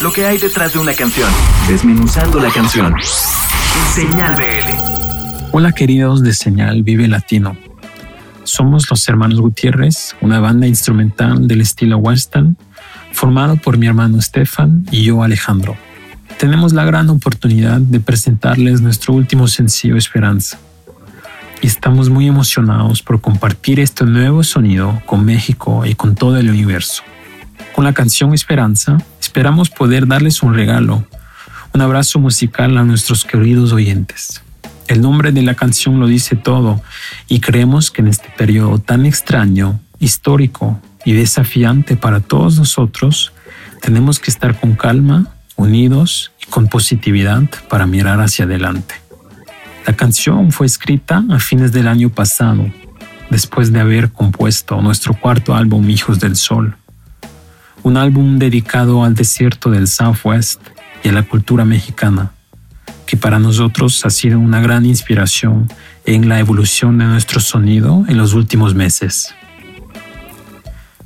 lo que hay detrás de una canción, desmenuzando la canción. Señal BL. Hola queridos de Señal Vive Latino. Somos los hermanos Gutiérrez, una banda instrumental del estilo western, formado por mi hermano Stefan y yo Alejandro. Tenemos la gran oportunidad de presentarles nuestro último sencillo Esperanza. Y estamos muy emocionados por compartir este nuevo sonido con México y con todo el universo. Con la canción Esperanza, esperamos poder darles un regalo, un abrazo musical a nuestros queridos oyentes. El nombre de la canción lo dice todo y creemos que en este periodo tan extraño, histórico y desafiante para todos nosotros, tenemos que estar con calma, unidos y con positividad para mirar hacia adelante. La canción fue escrita a fines del año pasado, después de haber compuesto nuestro cuarto álbum Hijos del Sol, un álbum dedicado al desierto del Southwest y a la cultura mexicana, que para nosotros ha sido una gran inspiración en la evolución de nuestro sonido en los últimos meses.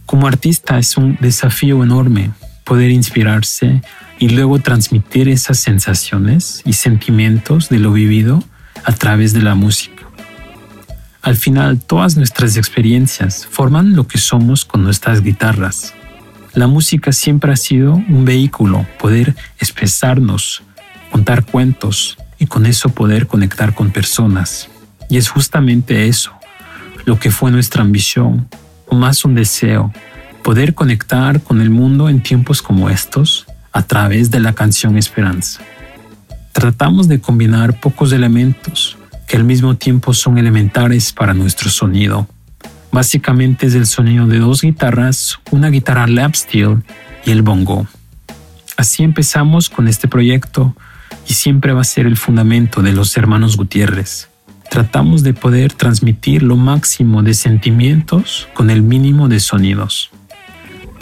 Como artista es un desafío enorme poder inspirarse y luego transmitir esas sensaciones y sentimientos de lo vivido a través de la música. Al final, todas nuestras experiencias forman lo que somos con nuestras guitarras la música siempre ha sido un vehículo, poder expresarnos, contar cuentos y con eso poder conectar con personas. Y es justamente eso lo que fue nuestra ambición, o más un deseo, poder conectar con el mundo en tiempos como estos a través de la canción Esperanza. Tratamos de combinar pocos elementos que al mismo tiempo son elementares para nuestro sonido Básicamente es el sonido de dos guitarras, una guitarra lap steel y el bongo. Así empezamos con este proyecto y siempre va a ser el fundamento de los hermanos Gutiérrez. Tratamos de poder transmitir lo máximo de sentimientos con el mínimo de sonidos.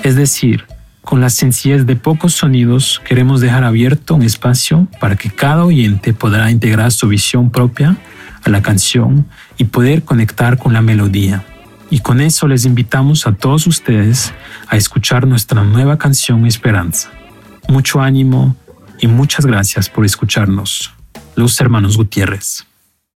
Es decir, con la sencillez de pocos sonidos queremos dejar abierto un espacio para que cada oyente podrá integrar su visión propia a la canción y poder conectar con la melodía. Y con eso les invitamos a todos ustedes a escuchar nuestra nueva canción Esperanza. Mucho ánimo y muchas gracias por escucharnos. Los hermanos Gutiérrez.